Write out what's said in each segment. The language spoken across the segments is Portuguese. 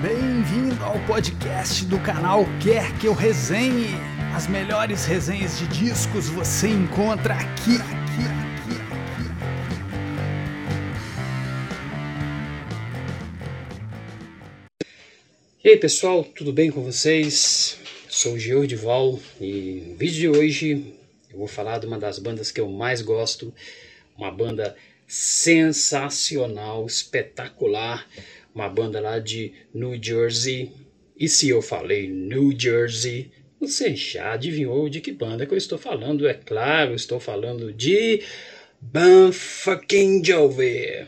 Bem-vindo ao podcast do canal Quer Que Eu Resenhe. As melhores resenhas de discos você encontra aqui, aqui, aqui, aqui. E aí pessoal, tudo bem com vocês? Sou o Geordival e no vídeo de hoje eu vou falar de uma das bandas que eu mais gosto, uma banda sensacional, espetacular, uma banda lá de New Jersey. E se eu falei New Jersey, você já adivinhou de que banda que eu estou falando? É claro, estou falando de Bon Fucking Jovi.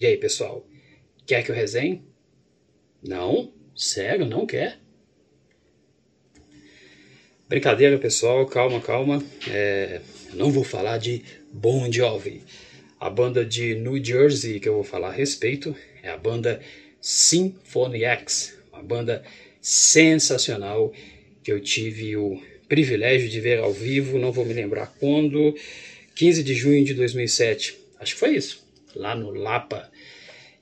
E aí, pessoal, quer que eu resenhe? Não? Sério, não quer? Brincadeira, pessoal, calma, calma. É, não vou falar de Bon Jovi. A banda de New Jersey que eu vou falar a respeito é a banda Symphony X, uma banda sensacional que eu tive o privilégio de ver ao vivo, não vou me lembrar quando, 15 de junho de 2007, acho que foi isso, lá no Lapa.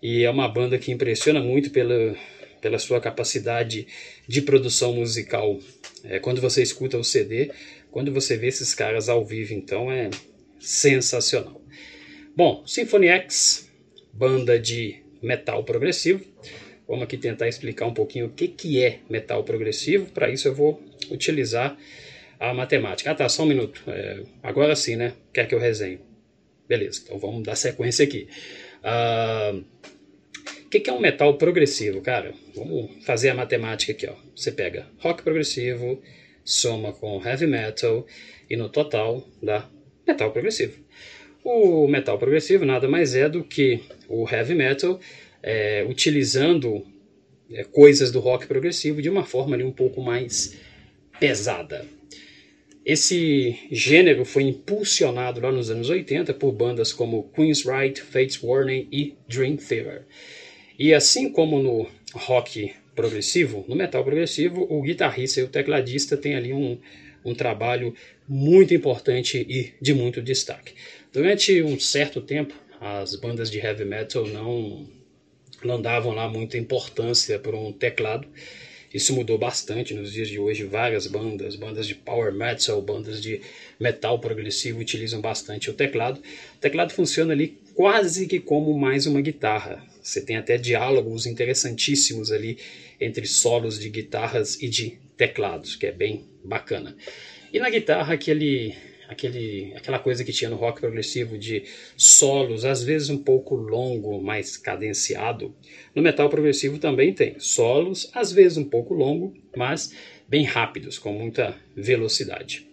E é uma banda que impressiona muito pela, pela sua capacidade de produção musical. É, quando você escuta o CD, quando você vê esses caras ao vivo, então é sensacional. Bom, Symphony X, banda de metal progressivo. Vamos aqui tentar explicar um pouquinho o que, que é metal progressivo. Para isso eu vou utilizar a matemática. Ah tá, só um minuto. É, agora sim, né? Quer que eu resenhe? Beleza, então vamos dar sequência aqui. Uh, o que, que é um metal progressivo, cara? Vamos fazer a matemática aqui. Ó. Você pega rock progressivo, soma com heavy metal e no total dá metal progressivo. O metal progressivo nada mais é do que o heavy metal é, utilizando é, coisas do rock progressivo de uma forma ali, um pouco mais pesada. Esse gênero foi impulsionado lá nos anos 80 por bandas como Queensryche, Fates Warning e Dream Theater. E assim como no rock progressivo, no metal progressivo, o guitarrista e o tecladista têm ali um, um trabalho muito importante e de muito destaque. Durante um certo tempo, as bandas de heavy metal não, não davam lá muita importância para um teclado. Isso mudou bastante nos dias de hoje. Várias bandas, bandas de power metal, bandas de metal progressivo utilizam bastante o teclado. O teclado funciona ali quase que como mais uma guitarra. Você tem até diálogos interessantíssimos ali entre solos de guitarras e de teclados, que é bem bacana. E na guitarra, aquele, aquele, aquela coisa que tinha no rock progressivo de solos, às vezes um pouco longo, mais cadenciado. No metal progressivo também tem solos, às vezes um pouco longo, mas bem rápidos, com muita velocidade.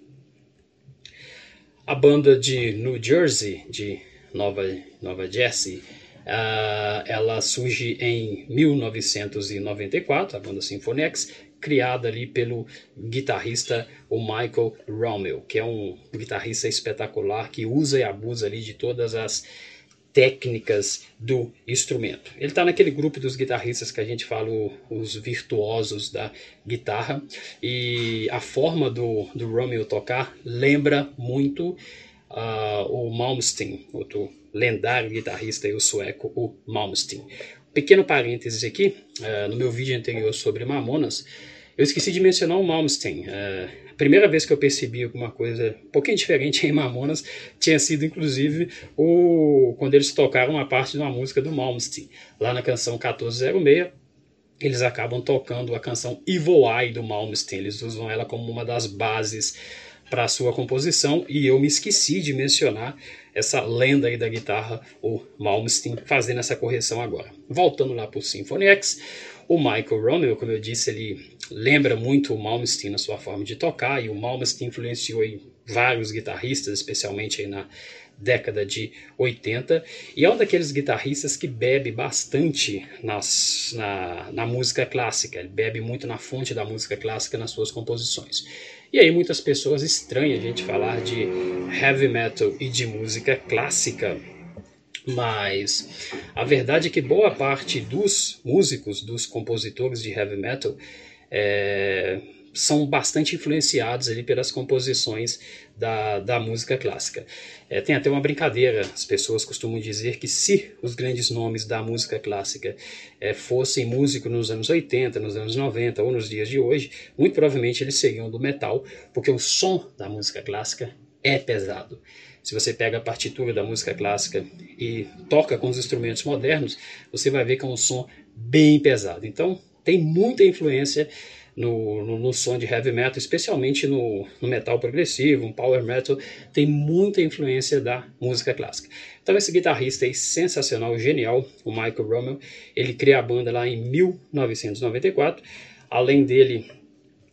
A banda de New Jersey, de Nova, Nova Jersey, Uh, ela surge em 1994, a banda Symphony X, criada ali pelo guitarrista o Michael Rommel, que é um guitarrista espetacular que usa e abusa ali de todas as técnicas do instrumento. Ele está naquele grupo dos guitarristas que a gente fala os virtuosos da guitarra e a forma do, do Rommel tocar lembra muito uh, o Malmsteen, outro lendário guitarrista e o sueco, o Malmsteen. Pequeno parênteses aqui, uh, no meu vídeo anterior sobre Mamonas, eu esqueci de mencionar o Malmsteen. Uh, a primeira vez que eu percebi alguma coisa um pouquinho diferente em Mamonas tinha sido, inclusive, o quando eles tocaram uma parte de uma música do Malmsteen, lá na canção 1406, eles acabam tocando a canção Evil Eye do Malmsteen. Eles usam ela como uma das bases para a sua composição e eu me esqueci de mencionar essa lenda aí da guitarra, o Malmsteen, fazendo essa correção agora. Voltando lá para o Symphony X, o Michael Rommel, como eu disse, ele lembra muito o Malmsteen na sua forma de tocar e o Malmsteen influenciou vários guitarristas, especialmente na década de 80, e é um daqueles guitarristas que bebe bastante nas, na, na música clássica, ele bebe muito na fonte da música clássica nas suas composições. E aí muitas pessoas estranham a gente falar de heavy metal e de música clássica, mas a verdade é que boa parte dos músicos, dos compositores de heavy metal, é, são bastante influenciados ali pelas composições da, da música clássica. É, tem até uma brincadeira, as pessoas costumam dizer que se os grandes nomes da música clássica é, fossem músicos nos anos 80, nos anos 90 ou nos dias de hoje, muito provavelmente eles seriam do metal, porque o som da música clássica é pesado. Se você pega a partitura da música clássica e toca com os instrumentos modernos, você vai ver que é um som bem pesado. Então, tem muita influência no, no, no, som de heavy metal, especialmente no, no, metal progressivo, um power metal, tem muita influência da música clássica. Então esse guitarrista aí sensacional, genial, o Michael Rommel, ele cria a banda lá em 1994. Além dele,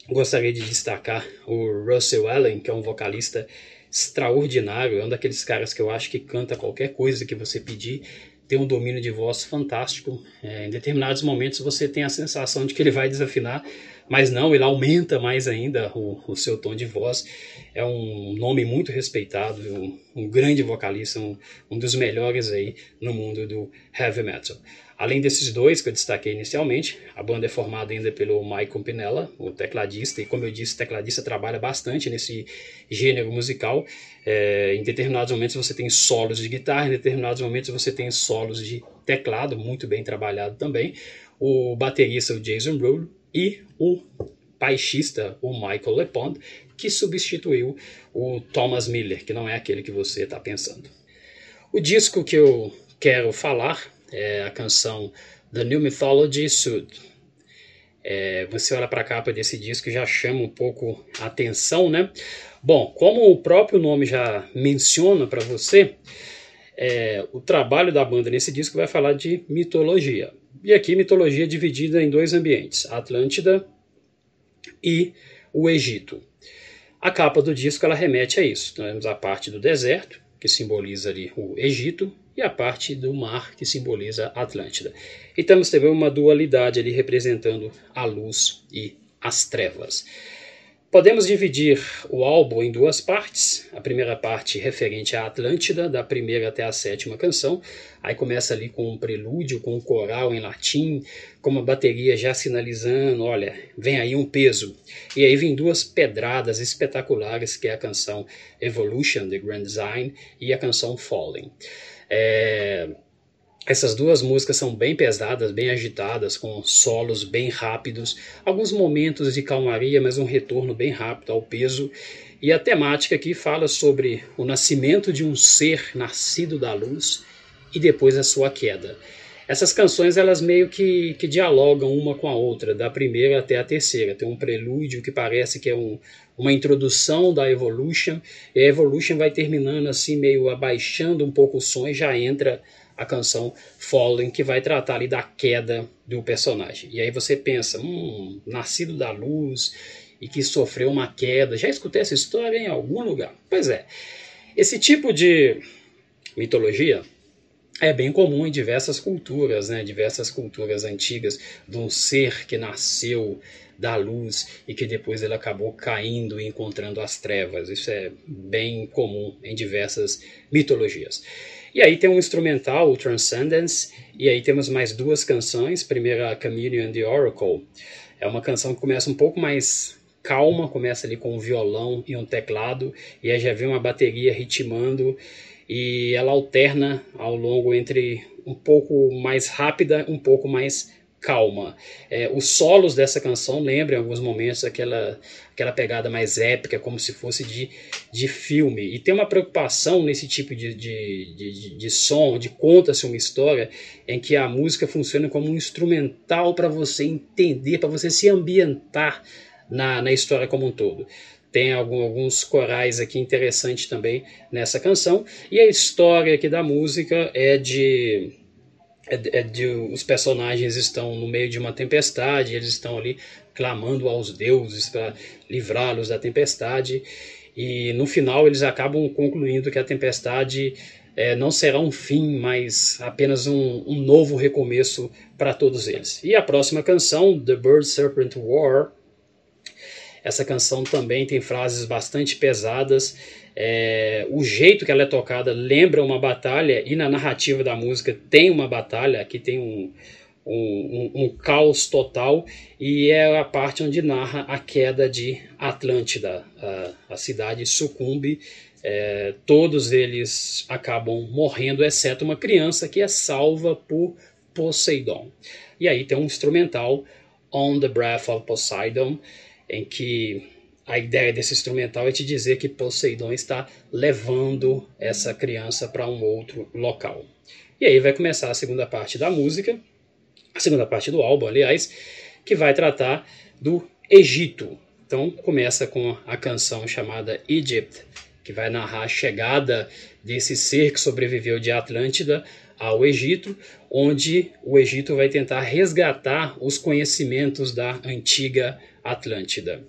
gostaria de destacar o Russell Allen, que é um vocalista extraordinário, é um daqueles caras que eu acho que canta qualquer coisa que você pedir, tem um domínio de voz fantástico. É, em determinados momentos você tem a sensação de que ele vai desafinar, mas não, ele aumenta mais ainda o, o seu tom de voz. É um nome muito respeitado, um, um grande vocalista, um, um, dos melhores aí no mundo do heavy metal. Além desses dois que eu destaquei inicialmente, a banda é formada ainda pelo Michael Pinella, o tecladista, e como eu disse, o tecladista trabalha bastante nesse gênero musical. É, em determinados momentos você tem solos de guitarra, em determinados momentos você tem solos de teclado, muito bem trabalhado também. O baterista, o Jason Rule, e o baixista, o Michael LePond, que substituiu o Thomas Miller, que não é aquele que você está pensando. O disco que eu quero falar é a canção The New Mythology Sud. É, você olha para a capa desse disco e já chama um pouco a atenção, né? Bom, como o próprio nome já menciona para você, é, o trabalho da banda nesse disco vai falar de mitologia. E aqui mitologia dividida em dois ambientes, a Atlântida e o Egito. A capa do disco ela remete a isso. Temos a parte do deserto, que simboliza ali o Egito, e a parte do mar, que simboliza a Atlântida. E temos também uma dualidade ali representando a luz e as trevas. Podemos dividir o álbum em duas partes. A primeira parte referente à Atlântida, da primeira até a sétima canção. Aí começa ali com um prelúdio, com um coral em latim, com uma bateria já sinalizando, olha, vem aí um peso. E aí vem duas pedradas espetaculares, que é a canção Evolution, The Grand Design, e a canção Falling. É, essas duas músicas são bem pesadas, bem agitadas, com solos bem rápidos, alguns momentos de calmaria, mas um retorno bem rápido ao peso. E a temática aqui fala sobre o nascimento de um ser nascido da luz e depois a sua queda. Essas canções elas meio que, que dialogam uma com a outra, da primeira até a terceira. Tem um prelúdio que parece que é um, uma introdução da Evolution, e a Evolution vai terminando assim, meio abaixando um pouco o som e já entra a canção Fallen, que vai tratar ali da queda do personagem. E aí você pensa, hum, nascido da luz e que sofreu uma queda. Já escutei essa história em algum lugar? Pois é. Esse tipo de mitologia é bem comum em diversas culturas, né? diversas culturas antigas, de um ser que nasceu da luz e que depois ele acabou caindo e encontrando as trevas. Isso é bem comum em diversas mitologias. E aí tem um instrumental, o Transcendence, e aí temos mais duas canções. Primeira, a Chameleon the Oracle. É uma canção que começa um pouco mais calma, começa ali com um violão e um teclado, e aí já vem uma bateria ritmando, e ela alterna ao longo entre um pouco mais rápida, um pouco mais calma. É, os solos dessa canção lembram em alguns momentos aquela, aquela pegada mais épica, como se fosse de, de filme. E tem uma preocupação nesse tipo de, de, de, de som, onde conta-se uma história em que a música funciona como um instrumental para você entender, para você se ambientar na, na história como um todo. Tem alguns corais aqui interessantes também nessa canção. E a história aqui da música é de é, é de, os personagens estão no meio de uma tempestade, eles estão ali clamando aos deuses para livrá-los da tempestade, e no final eles acabam concluindo que a tempestade é, não será um fim, mas apenas um, um novo recomeço para todos eles. E a próxima canção, The Bird Serpent War, essa canção também tem frases bastante pesadas. É, o jeito que ela é tocada lembra uma batalha, e na narrativa da música tem uma batalha. Aqui tem um, um, um, um, caos total e é a parte onde narra a queda de Atlântida. A, a cidade sucumbe, é, todos eles acabam morrendo, exceto uma criança que é salva por Poseidon. E aí tem um instrumental, On the Breath of Poseidon, em que a ideia desse instrumental é te dizer que Poseidon está levando essa criança para um outro local. E aí vai começar a segunda parte da música, a segunda parte do álbum, aliás, que vai tratar do Egito. Então começa com a canção chamada Egypt, que vai narrar a chegada desse ser que sobreviveu de Atlântida ao Egito, onde o Egito vai tentar resgatar os conhecimentos da antiga Atlântida.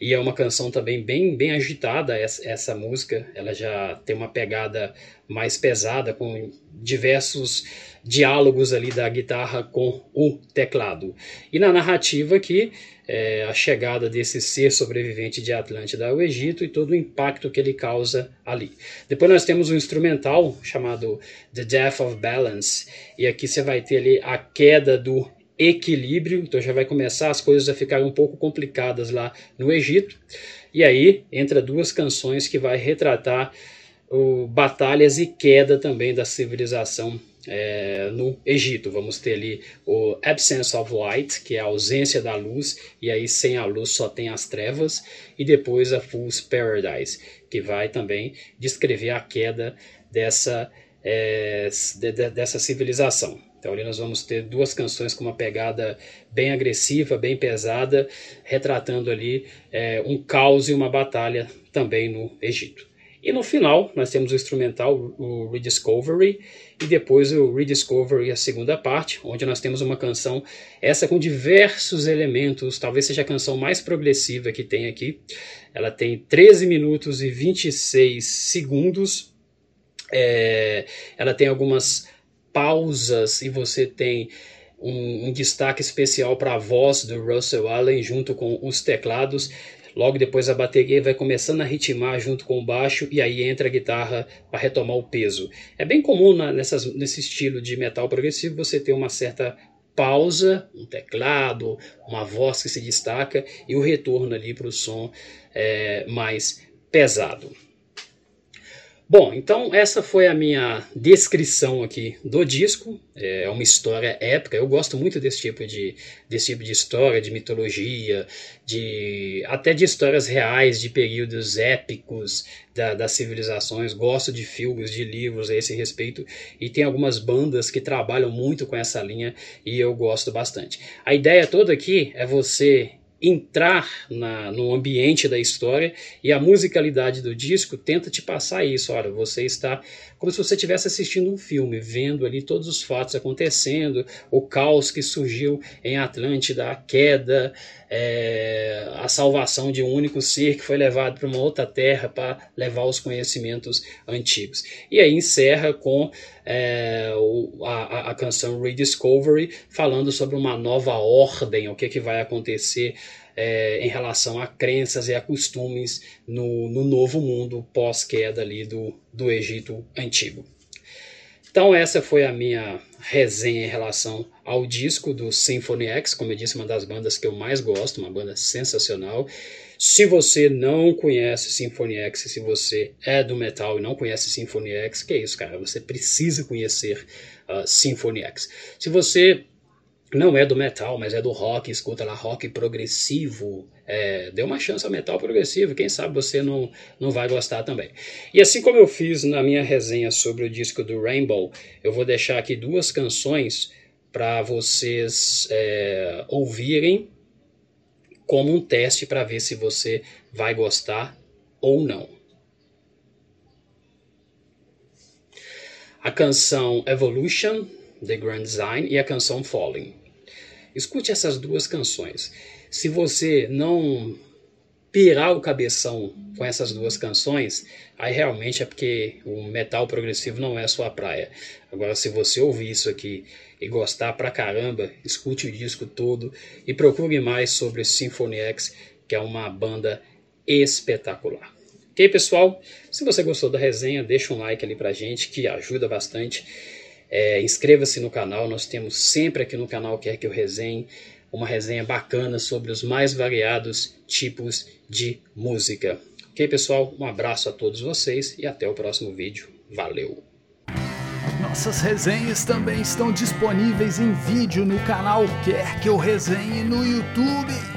E é uma canção também bem, bem agitada essa, essa música. Ela já tem uma pegada mais pesada, com diversos diálogos ali da guitarra com o teclado. E na narrativa aqui, é, a chegada desse ser sobrevivente de Atlântida ao Egito e todo o impacto que ele causa ali. Depois nós temos um instrumental chamado The Death of Balance, e aqui você vai ter ali a queda do equilíbrio, então já vai começar as coisas a ficar um pouco complicadas lá no Egito. E aí entra duas canções que vai retratar o, batalhas e queda também da civilização é, no Egito. Vamos ter ali o Absence of Light, que é a ausência da luz, e aí sem a luz só tem as trevas, e depois a Fool's Paradise, que vai também descrever a queda dessa, é, de, de, dessa civilização. Então ali nós vamos ter duas canções com uma pegada bem agressiva, bem pesada, retratando ali é, um caos e uma batalha também no Egito. E no final nós temos o instrumental, o Rediscovery, e depois o Rediscovery, a segunda parte, onde nós temos uma canção, essa com diversos elementos, talvez seja a canção mais progressiva que tem aqui. Ela tem 13 minutos e 26 segundos. É, ela tem algumas pausas e você tem um, um destaque especial para a voz do Russell Allen junto com os teclados. Logo depois a bateria vai começando a ritmar junto com o baixo e aí entra a guitarra para retomar o peso. É bem comum na, nessas, nesse estilo de metal progressivo você ter uma certa pausa, um teclado, uma voz que se destaca e o retorno ali para o som é, mais pesado. Bom, então essa foi a minha descrição aqui do disco. É uma história épica. Eu gosto muito desse tipo de, desse tipo de história, de mitologia, de até de histórias reais, de períodos épicos da, das civilizações. Gosto de filmes, de livros a esse respeito. E tem algumas bandas que trabalham muito com essa linha e eu gosto bastante. A ideia toda aqui é você entrar na, no ambiente da história e a musicalidade do disco tenta te passar isso. Olha, você está como se você estivesse assistindo um filme, vendo ali todos os fatos acontecendo, o caos que surgiu em Atlântida, a queda, é, a salvação de um único ser que foi levado para uma outra terra para levar os conhecimentos antigos. E aí encerra com é, a, a canção Rediscovery, falando sobre uma nova ordem, o que, que vai acontecer é, em relação a crenças e a costumes no, no novo mundo pós-queda ali do, do Egito Antigo. Então essa foi a minha resenha em relação ao disco do Symphony X, como eu disse, uma das bandas que eu mais gosto, uma banda sensacional. Se você não conhece Symphony X, se você é do metal e não conhece Symphony X, que é isso, cara? Você precisa conhecer uh, Symphony X. Se você não é do metal, mas é do rock, escuta lá rock progressivo, é, dê uma chance ao metal progressivo, quem sabe você não, não vai gostar também. E assim como eu fiz na minha resenha sobre o disco do Rainbow, eu vou deixar aqui duas canções para vocês é, ouvirem como um teste para ver se você vai gostar ou não. A canção Evolution, The Grand Design, e a canção Falling. Escute essas duas canções. Se você não pirar o cabeção com essas duas canções, aí realmente é porque o metal progressivo não é a sua praia. Agora, se você ouvir isso aqui e gostar pra caramba, escute o disco todo e procure mais sobre Symphony X, que é uma banda espetacular. Ok, pessoal? Se você gostou da resenha, deixa um like ali pra gente, que ajuda bastante. É, Inscreva-se no canal, nós temos sempre aqui no canal Quer Que Eu Resenhe uma resenha bacana sobre os mais variados tipos de música. Ok, pessoal? Um abraço a todos vocês e até o próximo vídeo. Valeu! Nossas resenhas também estão disponíveis em vídeo no canal Quer Que Eu Resenhe no YouTube.